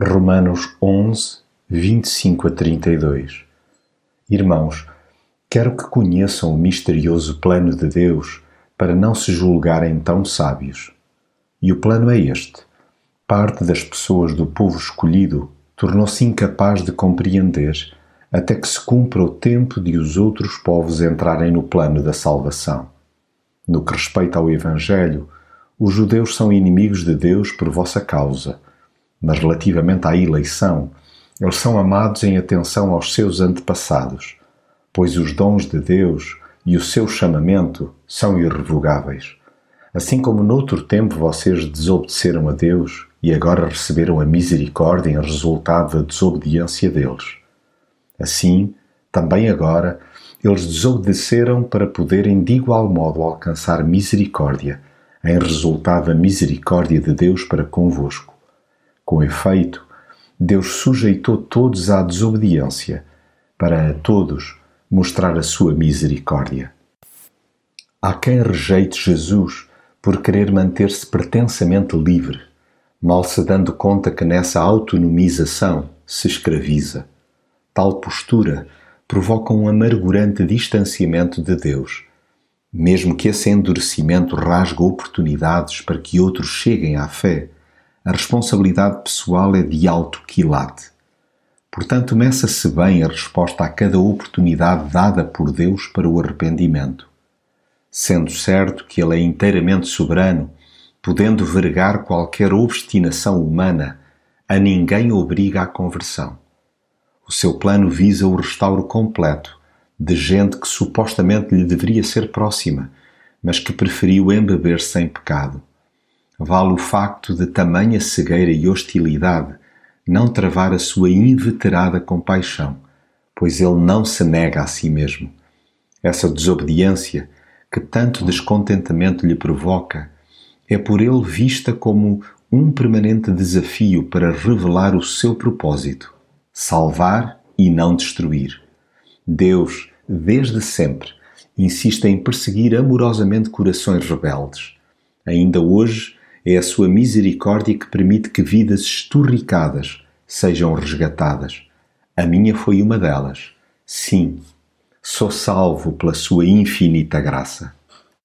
Romanos 11, 25 a 32 Irmãos, quero que conheçam o misterioso plano de Deus para não se julgarem tão sábios. E o plano é este: parte das pessoas do povo escolhido tornou-se incapaz de compreender até que se cumpra o tempo de os outros povos entrarem no plano da salvação. No que respeita ao Evangelho, os judeus são inimigos de Deus por vossa causa mas relativamente à eleição, eles são amados em atenção aos seus antepassados, pois os dons de Deus e o seu chamamento são irrevogáveis. Assim como noutro tempo vocês desobedeceram a Deus e agora receberam a misericórdia em resultado da desobediência deles. Assim, também agora, eles desobedeceram para poderem de igual modo alcançar misericórdia, em resultado da misericórdia de Deus para convosco. Com efeito, Deus sujeitou todos à desobediência, para a todos mostrar a sua misericórdia. Há quem rejeite Jesus por querer manter-se pretensamente livre, mal se dando conta que nessa autonomização se escraviza. Tal postura provoca um amargurante distanciamento de Deus, mesmo que esse endurecimento rasgue oportunidades para que outros cheguem à fé a responsabilidade pessoal é de alto quilate. Portanto, meça-se bem a resposta a cada oportunidade dada por Deus para o arrependimento. Sendo certo que Ele é inteiramente soberano, podendo vergar qualquer obstinação humana, a ninguém obriga à conversão. O seu plano visa o restauro completo de gente que supostamente lhe deveria ser próxima, mas que preferiu embeber-se em pecado vale o facto de tamanha cegueira e hostilidade não travar a sua inveterada compaixão, pois ele não se nega a si mesmo. Essa desobediência, que tanto descontentamento lhe provoca, é por ele vista como um permanente desafio para revelar o seu propósito: salvar e não destruir. Deus, desde sempre, insiste em perseguir amorosamente corações rebeldes. Ainda hoje, é a sua misericórdia que permite que vidas esturricadas sejam resgatadas. A minha foi uma delas. Sim, sou salvo pela sua infinita graça.